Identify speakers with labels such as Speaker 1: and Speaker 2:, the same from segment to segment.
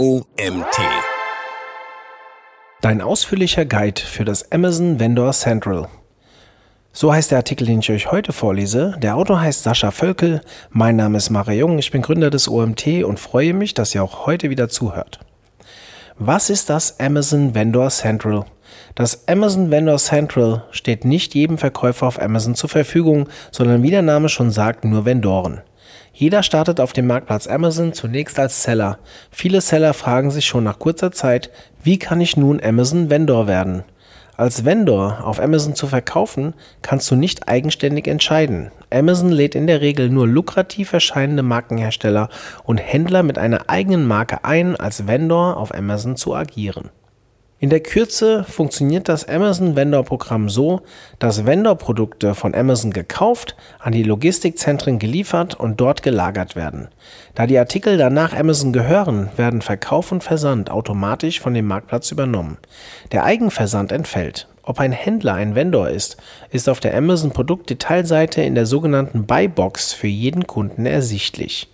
Speaker 1: OMT.
Speaker 2: Dein ausführlicher Guide für das Amazon Vendor Central. So heißt der Artikel, den ich euch heute vorlese. Der Autor heißt Sascha Völkel. Mein Name ist Mara Jung. Ich bin Gründer des OMT und freue mich, dass ihr auch heute wieder zuhört. Was ist das Amazon Vendor Central? Das Amazon Vendor Central steht nicht jedem Verkäufer auf Amazon zur Verfügung, sondern wie der Name schon sagt, nur Vendoren. Jeder startet auf dem Marktplatz Amazon zunächst als Seller. Viele Seller fragen sich schon nach kurzer Zeit, wie kann ich nun Amazon Vendor werden? Als Vendor auf Amazon zu verkaufen, kannst du nicht eigenständig entscheiden. Amazon lädt in der Regel nur lukrativ erscheinende Markenhersteller und Händler mit einer eigenen Marke ein, als Vendor auf Amazon zu agieren. In der Kürze funktioniert das Amazon Vendor Programm so, dass Vendor-Produkte von Amazon gekauft, an die Logistikzentren geliefert und dort gelagert werden. Da die Artikel danach Amazon gehören, werden Verkauf und Versand automatisch von dem Marktplatz übernommen. Der Eigenversand entfällt. Ob ein Händler ein Vendor ist, ist auf der Amazon Produktdetailseite in der sogenannten Buybox für jeden Kunden ersichtlich.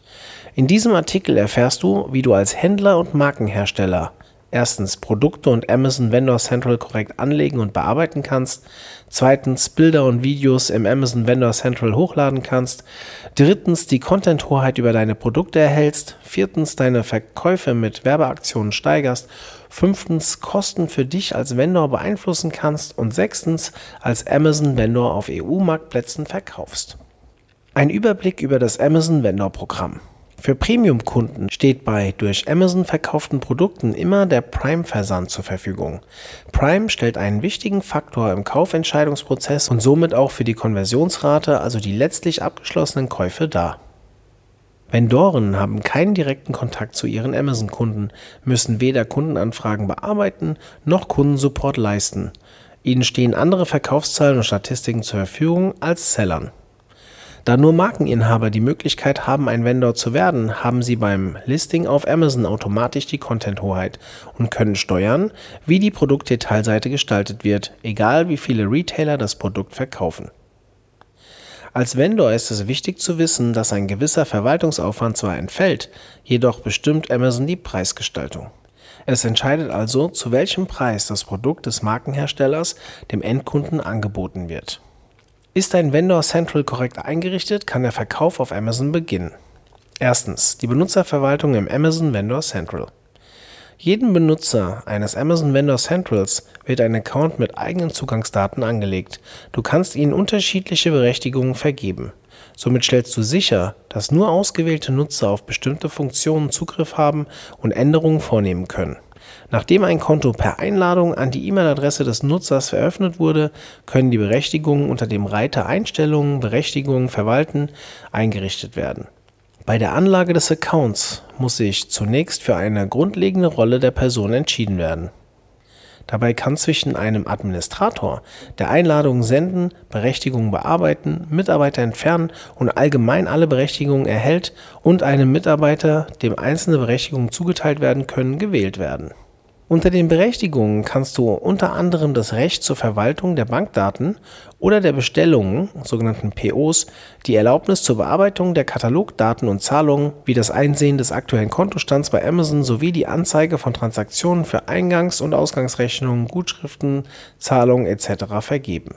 Speaker 2: In diesem Artikel erfährst du, wie du als Händler und Markenhersteller erstens Produkte und Amazon Vendor Central korrekt anlegen und bearbeiten kannst, zweitens Bilder und Videos im Amazon Vendor Central hochladen kannst, drittens die Content-Hoheit über deine Produkte erhältst, viertens deine Verkäufe mit Werbeaktionen steigerst, fünftens Kosten für dich als Vendor beeinflussen kannst. Und sechstens als Amazon Vendor auf EU-Marktplätzen verkaufst. Ein Überblick über das Amazon Vendor Programm. Für Premium-Kunden steht bei durch Amazon verkauften Produkten immer der Prime-Versand zur Verfügung. Prime stellt einen wichtigen Faktor im Kaufentscheidungsprozess und somit auch für die Konversionsrate, also die letztlich abgeschlossenen Käufe dar. Vendoren haben keinen direkten Kontakt zu ihren Amazon-Kunden, müssen weder Kundenanfragen bearbeiten noch Kundensupport leisten. Ihnen stehen andere Verkaufszahlen und Statistiken zur Verfügung als Sellern. Da nur Markeninhaber die Möglichkeit haben, ein Vendor zu werden, haben sie beim Listing auf Amazon automatisch die Content-Hoheit und können steuern, wie die Produktdetailseite gestaltet wird, egal wie viele Retailer das Produkt verkaufen. Als Vendor ist es wichtig zu wissen, dass ein gewisser Verwaltungsaufwand zwar entfällt, jedoch bestimmt Amazon die Preisgestaltung. Es entscheidet also, zu welchem Preis das Produkt des Markenherstellers dem Endkunden angeboten wird. Ist dein Vendor Central korrekt eingerichtet, kann der Verkauf auf Amazon beginnen. Erstens. Die Benutzerverwaltung im Amazon Vendor Central. Jedem Benutzer eines Amazon Vendor Centrals wird ein Account mit eigenen Zugangsdaten angelegt. Du kannst ihnen unterschiedliche Berechtigungen vergeben. Somit stellst du sicher, dass nur ausgewählte Nutzer auf bestimmte Funktionen Zugriff haben und Änderungen vornehmen können. Nachdem ein Konto per Einladung an die E-Mail-Adresse des Nutzers eröffnet wurde, können die Berechtigungen unter dem Reiter Einstellungen, Berechtigungen verwalten eingerichtet werden. Bei der Anlage des Accounts muss sich zunächst für eine grundlegende Rolle der Person entschieden werden. Dabei kann zwischen einem Administrator, der Einladungen senden, Berechtigungen bearbeiten, Mitarbeiter entfernen und allgemein alle Berechtigungen erhält und einem Mitarbeiter, dem einzelne Berechtigungen zugeteilt werden können, gewählt werden. Unter den Berechtigungen kannst du unter anderem das Recht zur Verwaltung der Bankdaten oder der Bestellungen, sogenannten POs, die Erlaubnis zur Bearbeitung der Katalogdaten und Zahlungen, wie das Einsehen des aktuellen Kontostands bei Amazon sowie die Anzeige von Transaktionen für Eingangs- und Ausgangsrechnungen, Gutschriften, Zahlungen etc. vergeben.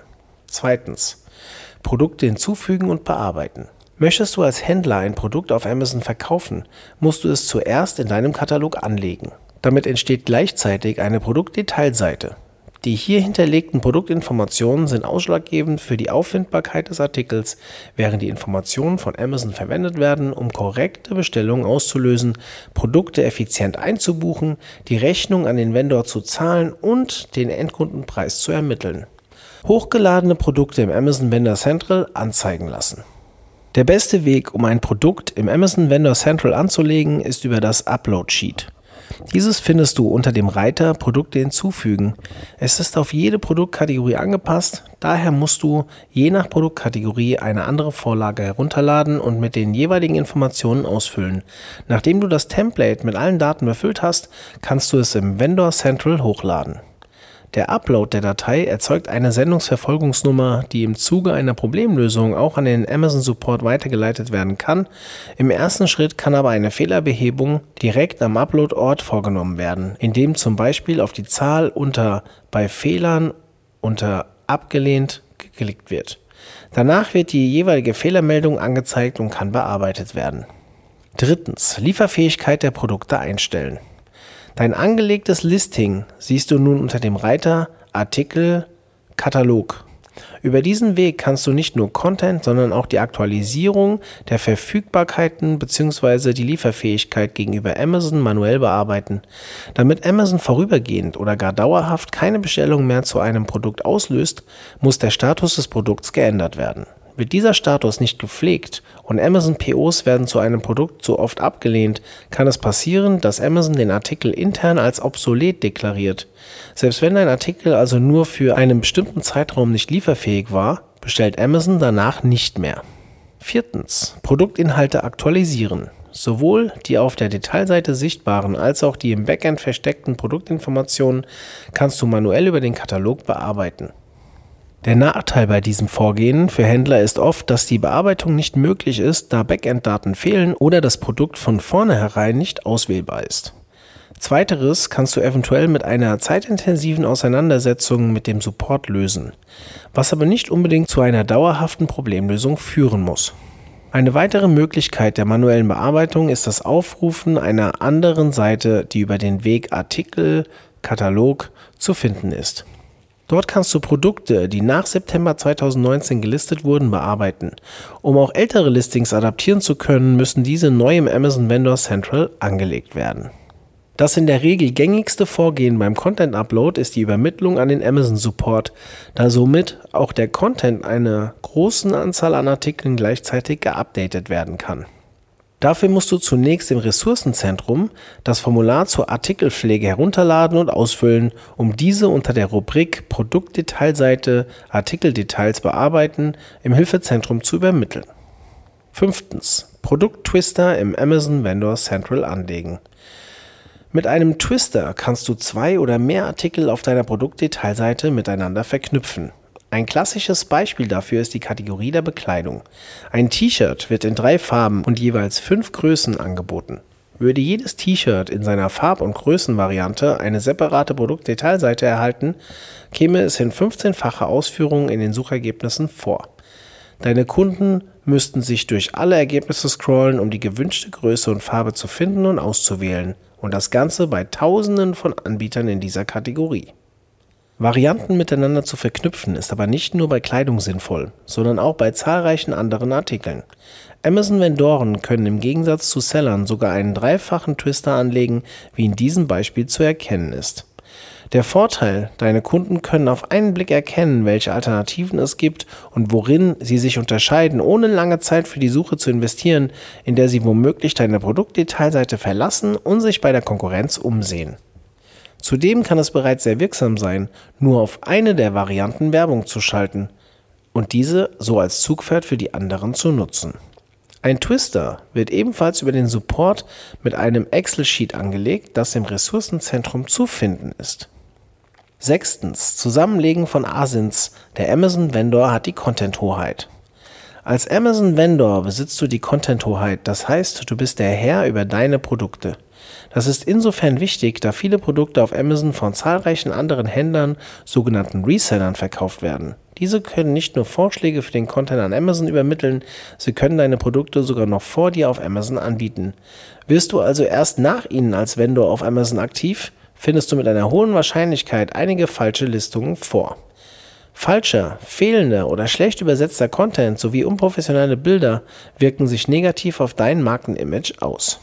Speaker 2: Produkte hinzufügen und bearbeiten. Möchtest du als Händler ein Produkt auf Amazon verkaufen, musst du es zuerst in deinem Katalog anlegen. Damit entsteht gleichzeitig eine Produktdetailseite. Die hier hinterlegten Produktinformationen sind ausschlaggebend für die Auffindbarkeit des Artikels, während die Informationen von Amazon verwendet werden, um korrekte Bestellungen auszulösen, Produkte effizient einzubuchen, die Rechnung an den Vendor zu zahlen und den Endkundenpreis zu ermitteln. Hochgeladene Produkte im Amazon Vendor Central anzeigen lassen. Der beste Weg, um ein Produkt im Amazon Vendor Central anzulegen, ist über das Upload Sheet. Dieses findest du unter dem Reiter Produkte hinzufügen. Es ist auf jede Produktkategorie angepasst, daher musst du je nach Produktkategorie eine andere Vorlage herunterladen und mit den jeweiligen Informationen ausfüllen. Nachdem du das Template mit allen Daten befüllt hast, kannst du es im Vendor Central hochladen. Der Upload der Datei erzeugt eine Sendungsverfolgungsnummer, die im Zuge einer Problemlösung auch an den Amazon Support weitergeleitet werden kann. Im ersten Schritt kann aber eine Fehlerbehebung direkt am Upload-Ort vorgenommen werden, indem zum Beispiel auf die Zahl unter bei Fehlern unter abgelehnt geklickt wird. Danach wird die jeweilige Fehlermeldung angezeigt und kann bearbeitet werden. Drittens. Lieferfähigkeit der Produkte einstellen. Dein angelegtes Listing siehst du nun unter dem Reiter Artikel Katalog. Über diesen Weg kannst du nicht nur Content, sondern auch die Aktualisierung der Verfügbarkeiten bzw. die Lieferfähigkeit gegenüber Amazon manuell bearbeiten. Damit Amazon vorübergehend oder gar dauerhaft keine Bestellung mehr zu einem Produkt auslöst, muss der Status des Produkts geändert werden. Wird dieser Status nicht gepflegt und Amazon POs werden zu einem Produkt zu oft abgelehnt, kann es passieren, dass Amazon den Artikel intern als obsolet deklariert. Selbst wenn ein Artikel also nur für einen bestimmten Zeitraum nicht lieferfähig war, bestellt Amazon danach nicht mehr. Viertens. Produktinhalte aktualisieren. Sowohl die auf der Detailseite sichtbaren als auch die im Backend versteckten Produktinformationen kannst du manuell über den Katalog bearbeiten. Der Nachteil bei diesem Vorgehen für Händler ist oft, dass die Bearbeitung nicht möglich ist, da Backend-Daten fehlen oder das Produkt von vornherein nicht auswählbar ist. Zweiteres kannst du eventuell mit einer zeitintensiven Auseinandersetzung mit dem Support lösen, was aber nicht unbedingt zu einer dauerhaften Problemlösung führen muss. Eine weitere Möglichkeit der manuellen Bearbeitung ist das Aufrufen einer anderen Seite, die über den Weg Artikel, Katalog zu finden ist. Dort kannst du Produkte, die nach September 2019 gelistet wurden, bearbeiten. Um auch ältere Listings adaptieren zu können, müssen diese neu im Amazon Vendor Central angelegt werden. Das in der Regel gängigste Vorgehen beim Content Upload ist die Übermittlung an den Amazon Support, da somit auch der Content einer großen Anzahl an Artikeln gleichzeitig geupdatet werden kann. Dafür musst du zunächst im Ressourcenzentrum das Formular zur Artikelpflege herunterladen und ausfüllen, um diese unter der Rubrik Produktdetailseite Artikeldetails bearbeiten im Hilfezentrum zu übermitteln. Fünftens. Produkttwister im Amazon Vendor Central anlegen. Mit einem Twister kannst du zwei oder mehr Artikel auf deiner Produktdetailseite miteinander verknüpfen. Ein klassisches Beispiel dafür ist die Kategorie der Bekleidung. Ein T-Shirt wird in drei Farben und jeweils fünf Größen angeboten. Würde jedes T-Shirt in seiner Farb- und Größenvariante eine separate Produktdetailseite erhalten, käme es in 15-facher Ausführung in den Suchergebnissen vor. Deine Kunden müssten sich durch alle Ergebnisse scrollen, um die gewünschte Größe und Farbe zu finden und auszuwählen. Und das Ganze bei Tausenden von Anbietern in dieser Kategorie. Varianten miteinander zu verknüpfen ist aber nicht nur bei Kleidung sinnvoll, sondern auch bei zahlreichen anderen Artikeln. Amazon-Vendoren können im Gegensatz zu Sellern sogar einen dreifachen Twister anlegen, wie in diesem Beispiel zu erkennen ist. Der Vorteil, deine Kunden können auf einen Blick erkennen, welche Alternativen es gibt und worin sie sich unterscheiden, ohne lange Zeit für die Suche zu investieren, in der sie womöglich deine Produktdetailseite verlassen und sich bei der Konkurrenz umsehen. Zudem kann es bereits sehr wirksam sein, nur auf eine der Varianten Werbung zu schalten und diese so als Zugpferd für die anderen zu nutzen. Ein Twister wird ebenfalls über den Support mit einem Excel-Sheet angelegt, das im Ressourcenzentrum zu finden ist. Sechstens. Zusammenlegen von Asins. Der Amazon Vendor hat die Content-Hoheit. Als Amazon Vendor besitzt du die Content-Hoheit, das heißt, du bist der Herr über deine Produkte. Das ist insofern wichtig, da viele Produkte auf Amazon von zahlreichen anderen Händlern, sogenannten Resellern, verkauft werden. Diese können nicht nur Vorschläge für den Content an Amazon übermitteln, sie können deine Produkte sogar noch vor dir auf Amazon anbieten. Wirst du also erst nach ihnen als Vendor auf Amazon aktiv, findest du mit einer hohen Wahrscheinlichkeit einige falsche Listungen vor. Falscher, fehlender oder schlecht übersetzter Content sowie unprofessionelle Bilder wirken sich negativ auf dein Markenimage aus.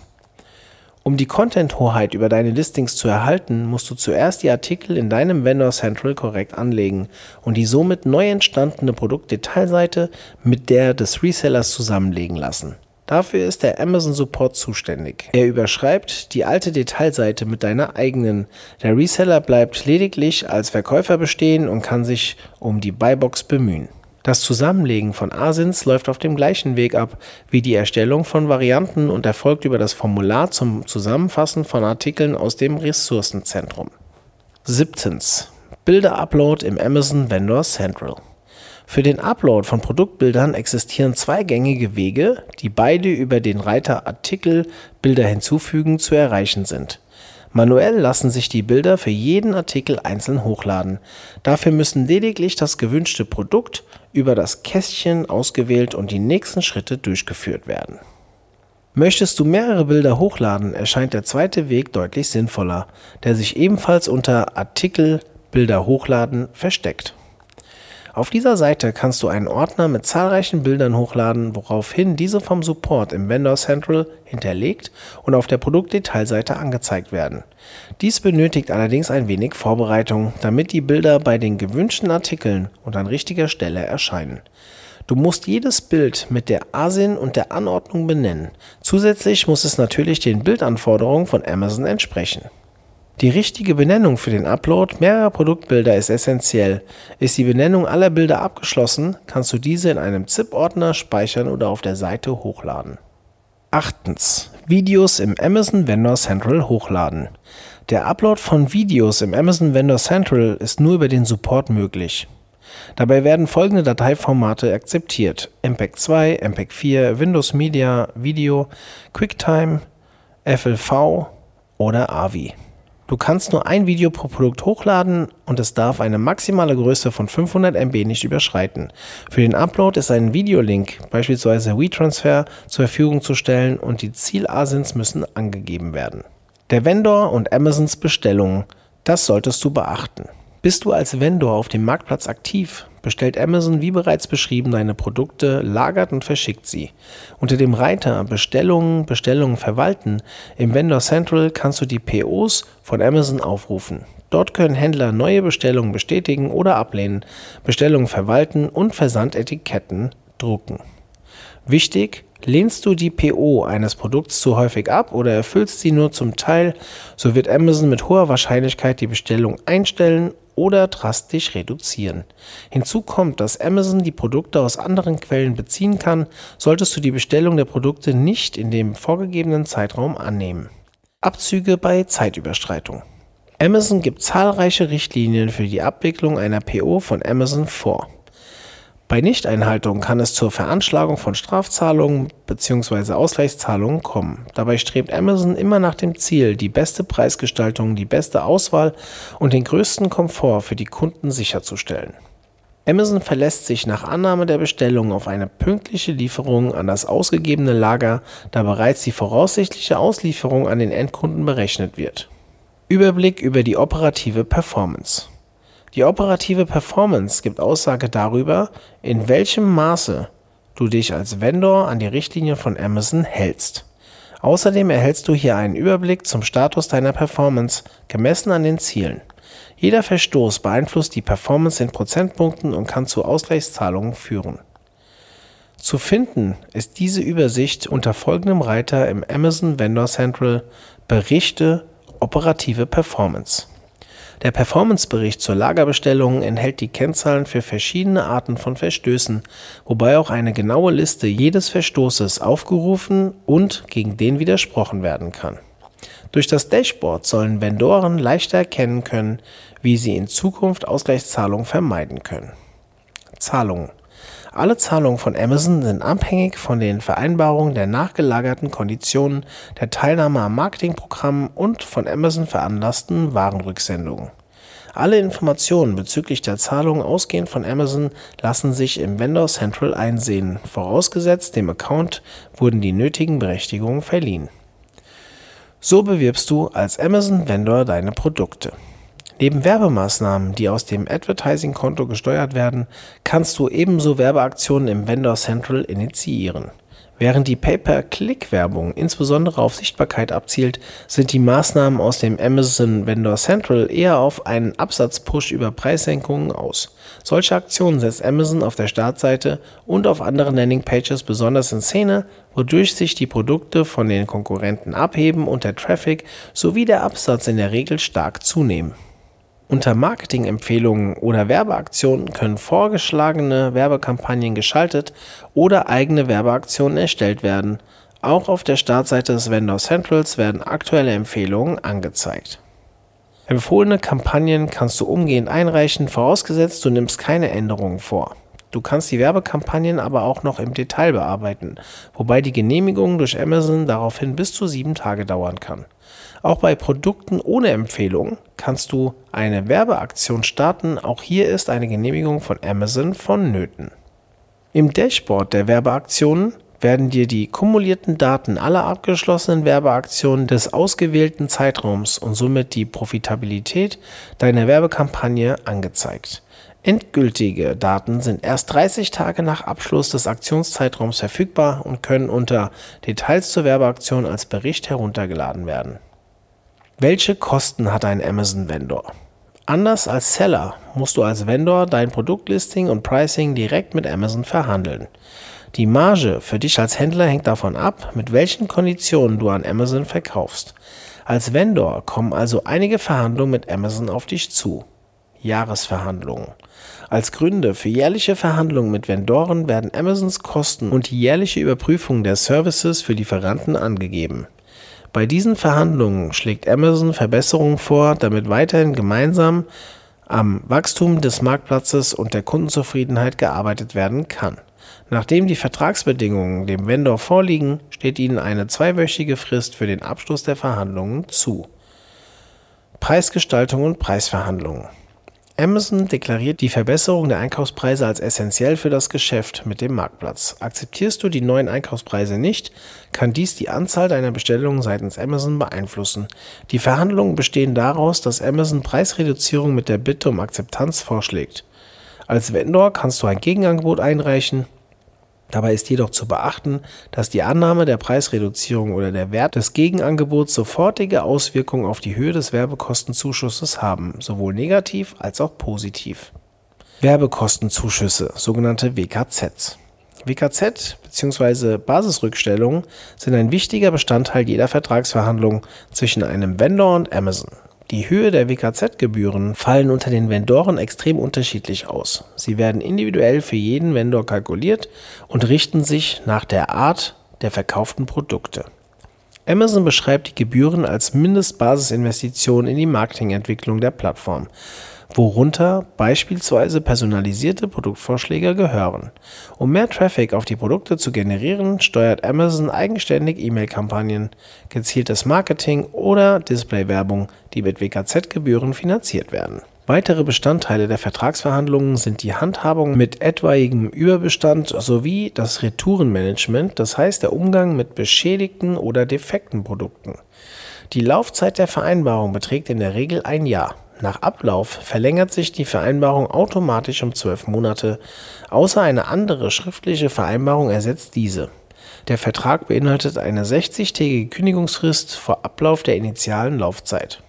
Speaker 2: Um die Content-Hoheit über deine Listings zu erhalten, musst du zuerst die Artikel in deinem Vendor Central korrekt anlegen und die somit neu entstandene Produktdetailseite mit der des Resellers zusammenlegen lassen. Dafür ist der Amazon Support zuständig. Er überschreibt die alte Detailseite mit deiner eigenen. Der Reseller bleibt lediglich als Verkäufer bestehen und kann sich um die Buybox bemühen. Das Zusammenlegen von Asins läuft auf dem gleichen Weg ab wie die Erstellung von Varianten und erfolgt über das Formular zum Zusammenfassen von Artikeln aus dem Ressourcenzentrum. 17. Bilder-Upload im Amazon Vendor Central. Für den Upload von Produktbildern existieren zwei gängige Wege, die beide über den Reiter Artikel Bilder hinzufügen zu erreichen sind. Manuell lassen sich die Bilder für jeden Artikel einzeln hochladen. Dafür müssen lediglich das gewünschte Produkt über das Kästchen ausgewählt und die nächsten Schritte durchgeführt werden. Möchtest du mehrere Bilder hochladen, erscheint der zweite Weg deutlich sinnvoller, der sich ebenfalls unter Artikel Bilder hochladen versteckt. Auf dieser Seite kannst du einen Ordner mit zahlreichen Bildern hochladen, woraufhin diese vom Support im Vendor Central hinterlegt und auf der Produktdetailseite angezeigt werden. Dies benötigt allerdings ein wenig Vorbereitung, damit die Bilder bei den gewünschten Artikeln und an richtiger Stelle erscheinen. Du musst jedes Bild mit der ASIN und der Anordnung benennen. Zusätzlich muss es natürlich den Bildanforderungen von Amazon entsprechen. Die richtige Benennung für den Upload mehrerer Produktbilder ist essentiell. Ist die Benennung aller Bilder abgeschlossen, kannst du diese in einem ZIP-Ordner speichern oder auf der Seite hochladen. Achtens. Videos im Amazon Vendor Central hochladen. Der Upload von Videos im Amazon Vendor Central ist nur über den Support möglich. Dabei werden folgende Dateiformate akzeptiert: MPEG 2, MPEG 4, Windows Media, Video, QuickTime, FLV oder AVI. Du kannst nur ein Video pro Produkt hochladen und es darf eine maximale Größe von 500 MB nicht überschreiten. Für den Upload ist ein Videolink, beispielsweise WeTransfer, zur Verfügung zu stellen und die Ziel-ASINs müssen angegeben werden. Der Vendor und Amazons Bestellungen, das solltest du beachten. Bist du als Vendor auf dem Marktplatz aktiv, bestellt Amazon wie bereits beschrieben deine Produkte, lagert und verschickt sie. Unter dem Reiter Bestellungen, Bestellungen verwalten im Vendor Central kannst du die POs von Amazon aufrufen. Dort können Händler neue Bestellungen bestätigen oder ablehnen, Bestellungen verwalten und Versandetiketten drucken. Wichtig, lehnst du die PO eines Produkts zu häufig ab oder erfüllst sie nur zum Teil, so wird Amazon mit hoher Wahrscheinlichkeit die Bestellung einstellen oder drastisch reduzieren. Hinzu kommt, dass Amazon die Produkte aus anderen Quellen beziehen kann, solltest du die Bestellung der Produkte nicht in dem vorgegebenen Zeitraum annehmen. Abzüge bei Zeitüberschreitung. Amazon gibt zahlreiche Richtlinien für die Abwicklung einer PO von Amazon vor. Bei Nichteinhaltung kann es zur Veranschlagung von Strafzahlungen bzw. Ausgleichszahlungen kommen. Dabei strebt Amazon immer nach dem Ziel, die beste Preisgestaltung, die beste Auswahl und den größten Komfort für die Kunden sicherzustellen. Amazon verlässt sich nach Annahme der Bestellung auf eine pünktliche Lieferung an das ausgegebene Lager, da bereits die voraussichtliche Auslieferung an den Endkunden berechnet wird. Überblick über die operative Performance. Die operative Performance gibt Aussage darüber, in welchem Maße du dich als Vendor an die Richtlinie von Amazon hältst. Außerdem erhältst du hier einen Überblick zum Status deiner Performance, gemessen an den Zielen. Jeder Verstoß beeinflusst die Performance in Prozentpunkten und kann zu Ausgleichszahlungen führen. Zu finden ist diese Übersicht unter folgendem Reiter im Amazon Vendor Central Berichte operative Performance. Der Performance-Bericht zur Lagerbestellung enthält die Kennzahlen für verschiedene Arten von Verstößen, wobei auch eine genaue Liste jedes Verstoßes aufgerufen und gegen den widersprochen werden kann. Durch das Dashboard sollen Vendoren leichter erkennen können, wie sie in Zukunft Ausgleichszahlungen vermeiden können. Zahlungen alle Zahlungen von Amazon sind abhängig von den Vereinbarungen der nachgelagerten Konditionen, der Teilnahme am Marketingprogramm und von Amazon veranlassten Warenrücksendungen. Alle Informationen bezüglich der Zahlungen ausgehend von Amazon lassen sich im Vendor Central einsehen, vorausgesetzt dem Account wurden die nötigen Berechtigungen verliehen. So bewirbst du als Amazon Vendor deine Produkte. Neben Werbemaßnahmen, die aus dem Advertising-Konto gesteuert werden, kannst du ebenso Werbeaktionen im Vendor Central initiieren. Während die Pay-per-Click-Werbung insbesondere auf Sichtbarkeit abzielt, sind die Maßnahmen aus dem Amazon Vendor Central eher auf einen Absatzpush über Preissenkungen aus. Solche Aktionen setzt Amazon auf der Startseite und auf anderen Landingpages besonders in Szene, wodurch sich die Produkte von den Konkurrenten abheben und der Traffic sowie der Absatz in der Regel stark zunehmen. Unter Marketingempfehlungen oder Werbeaktionen können vorgeschlagene Werbekampagnen geschaltet oder eigene Werbeaktionen erstellt werden. Auch auf der Startseite des Vendor Centrals werden aktuelle Empfehlungen angezeigt. Empfohlene Kampagnen kannst du umgehend einreichen, vorausgesetzt du nimmst keine Änderungen vor. Du kannst die Werbekampagnen aber auch noch im Detail bearbeiten, wobei die Genehmigung durch Amazon daraufhin bis zu sieben Tage dauern kann. Auch bei Produkten ohne Empfehlung kannst du eine Werbeaktion starten. Auch hier ist eine Genehmigung von Amazon vonnöten. Im Dashboard der Werbeaktionen werden dir die kumulierten Daten aller abgeschlossenen Werbeaktionen des ausgewählten Zeitraums und somit die Profitabilität deiner Werbekampagne angezeigt. Endgültige Daten sind erst 30 Tage nach Abschluss des Aktionszeitraums verfügbar und können unter Details zur Werbeaktion als Bericht heruntergeladen werden. Welche Kosten hat ein Amazon-Vendor? Anders als Seller musst du als Vendor dein Produktlisting und Pricing direkt mit Amazon verhandeln. Die Marge für dich als Händler hängt davon ab, mit welchen Konditionen du an Amazon verkaufst. Als Vendor kommen also einige Verhandlungen mit Amazon auf dich zu. Jahresverhandlungen. Als Gründe für jährliche Verhandlungen mit Vendoren werden Amazons Kosten und die jährliche Überprüfung der Services für Lieferanten angegeben. Bei diesen Verhandlungen schlägt Amazon Verbesserungen vor, damit weiterhin gemeinsam am Wachstum des Marktplatzes und der Kundenzufriedenheit gearbeitet werden kann. Nachdem die Vertragsbedingungen dem Vendor vorliegen, steht ihnen eine zweiwöchige Frist für den Abschluss der Verhandlungen zu. Preisgestaltung und Preisverhandlungen Amazon deklariert die Verbesserung der Einkaufspreise als essentiell für das Geschäft mit dem Marktplatz. Akzeptierst du die neuen Einkaufspreise nicht, kann dies die Anzahl deiner Bestellungen seitens Amazon beeinflussen. Die Verhandlungen bestehen daraus, dass Amazon Preisreduzierung mit der Bitte um Akzeptanz vorschlägt. Als Vendor kannst du ein Gegenangebot einreichen, Dabei ist jedoch zu beachten, dass die Annahme der Preisreduzierung oder der Wert des Gegenangebots sofortige Auswirkungen auf die Höhe des Werbekostenzuschusses haben, sowohl negativ als auch positiv. Werbekostenzuschüsse, sogenannte WKZs. WKZ bzw. Basisrückstellungen sind ein wichtiger Bestandteil jeder Vertragsverhandlung zwischen einem Vendor und Amazon. Die Höhe der WKZ-Gebühren fallen unter den Vendoren extrem unterschiedlich aus. Sie werden individuell für jeden Vendor kalkuliert und richten sich nach der Art der verkauften Produkte. Amazon beschreibt die Gebühren als Mindestbasisinvestition in die Marketingentwicklung der Plattform worunter beispielsweise personalisierte Produktvorschläge gehören. Um mehr Traffic auf die Produkte zu generieren, steuert Amazon eigenständig E-Mail-Kampagnen, gezieltes Marketing oder Display-Werbung, die mit WKZ-Gebühren finanziert werden. Weitere Bestandteile der Vertragsverhandlungen sind die Handhabung mit etwaigem Überbestand sowie das Retourenmanagement, das heißt der Umgang mit beschädigten oder defekten Produkten. Die Laufzeit der Vereinbarung beträgt in der Regel ein Jahr. Nach Ablauf verlängert sich die Vereinbarung automatisch um zwölf Monate, außer eine andere schriftliche Vereinbarung ersetzt diese. Der Vertrag beinhaltet eine 60-tägige Kündigungsfrist vor Ablauf der initialen Laufzeit.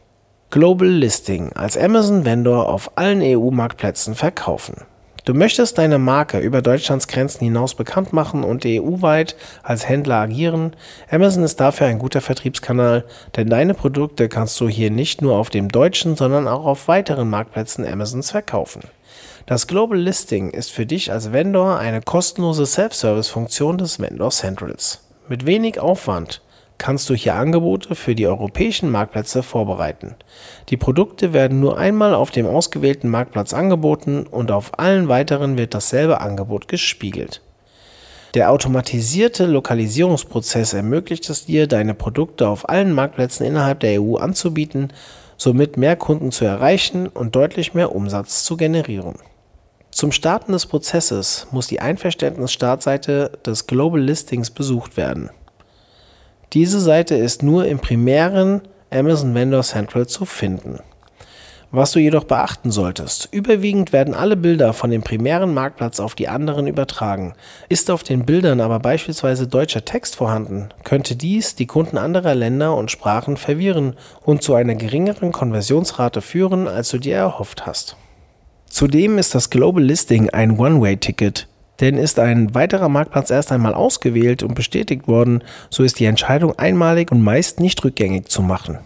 Speaker 2: Global Listing als Amazon Vendor auf allen EU-Marktplätzen verkaufen. Du möchtest deine Marke über Deutschlands Grenzen hinaus bekannt machen und EU-weit als Händler agieren. Amazon ist dafür ein guter Vertriebskanal, denn deine Produkte kannst du hier nicht nur auf dem deutschen, sondern auch auf weiteren Marktplätzen Amazons verkaufen. Das Global Listing ist für dich als Vendor eine kostenlose Self-Service-Funktion des Vendor Centrals. Mit wenig Aufwand kannst du hier Angebote für die europäischen Marktplätze vorbereiten. Die Produkte werden nur einmal auf dem ausgewählten Marktplatz angeboten und auf allen weiteren wird dasselbe Angebot gespiegelt. Der automatisierte Lokalisierungsprozess ermöglicht es dir, deine Produkte auf allen Marktplätzen innerhalb der EU anzubieten, somit mehr Kunden zu erreichen und deutlich mehr Umsatz zu generieren. Zum Starten des Prozesses muss die Einverständnis-Startseite des Global Listings besucht werden. Diese Seite ist nur im primären Amazon Vendor Central zu finden. Was du jedoch beachten solltest, überwiegend werden alle Bilder von dem primären Marktplatz auf die anderen übertragen. Ist auf den Bildern aber beispielsweise deutscher Text vorhanden, könnte dies die Kunden anderer Länder und Sprachen verwirren und zu einer geringeren Konversionsrate führen, als du dir erhofft hast. Zudem ist das Global Listing ein One-Way-Ticket. Denn ist ein weiterer Marktplatz erst einmal ausgewählt und bestätigt worden, so ist die Entscheidung einmalig und meist nicht rückgängig zu machen.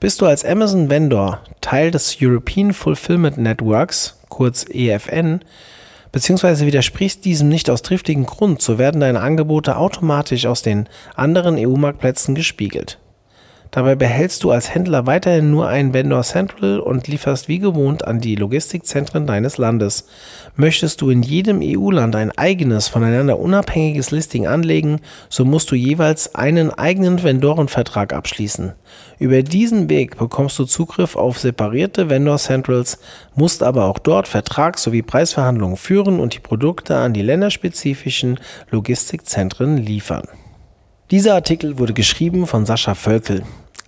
Speaker 2: Bist du als Amazon Vendor Teil des European Fulfillment Networks, kurz EFN, beziehungsweise widersprichst diesem nicht aus triftigen Grund, so werden deine Angebote automatisch aus den anderen EU-Marktplätzen gespiegelt. Dabei behältst du als Händler weiterhin nur ein Vendor Central und lieferst wie gewohnt an die Logistikzentren deines Landes. Möchtest du in jedem EU-Land ein eigenes, voneinander unabhängiges Listing anlegen, so musst du jeweils einen eigenen Vendorenvertrag abschließen. Über diesen Weg bekommst du Zugriff auf separierte Vendor Centrals, musst aber auch dort Vertrags- sowie Preisverhandlungen führen und die Produkte an die länderspezifischen Logistikzentren liefern. Dieser Artikel wurde geschrieben von Sascha Völkel.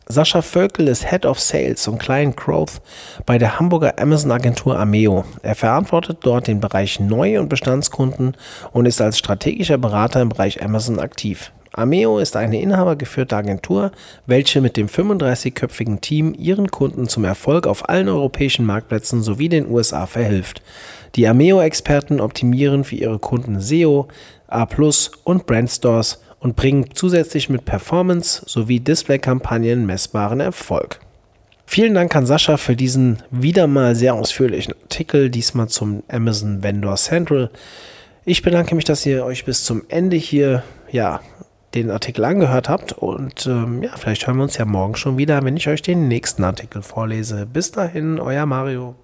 Speaker 2: Sascha Völkel ist Head of Sales und Client Growth bei der Hamburger Amazon-Agentur Ameo. Er verantwortet dort den Bereich Neu- und Bestandskunden und ist als strategischer Berater im Bereich Amazon aktiv. Ameo ist eine inhabergeführte Agentur, welche mit dem 35-köpfigen Team ihren Kunden zum Erfolg auf allen europäischen Marktplätzen sowie den USA verhilft. Die Ameo-Experten optimieren für ihre Kunden SEO, A+ und Brandstores und bringen zusätzlich mit Performance sowie Display-Kampagnen messbaren Erfolg. Vielen Dank an Sascha für diesen wieder mal sehr ausführlichen Artikel, diesmal zum Amazon Vendor Central. Ich bedanke mich, dass ihr euch bis zum Ende hier ja, den Artikel angehört habt und ähm, ja, vielleicht hören wir uns ja morgen schon wieder, wenn ich euch den nächsten Artikel vorlese. Bis dahin, euer Mario.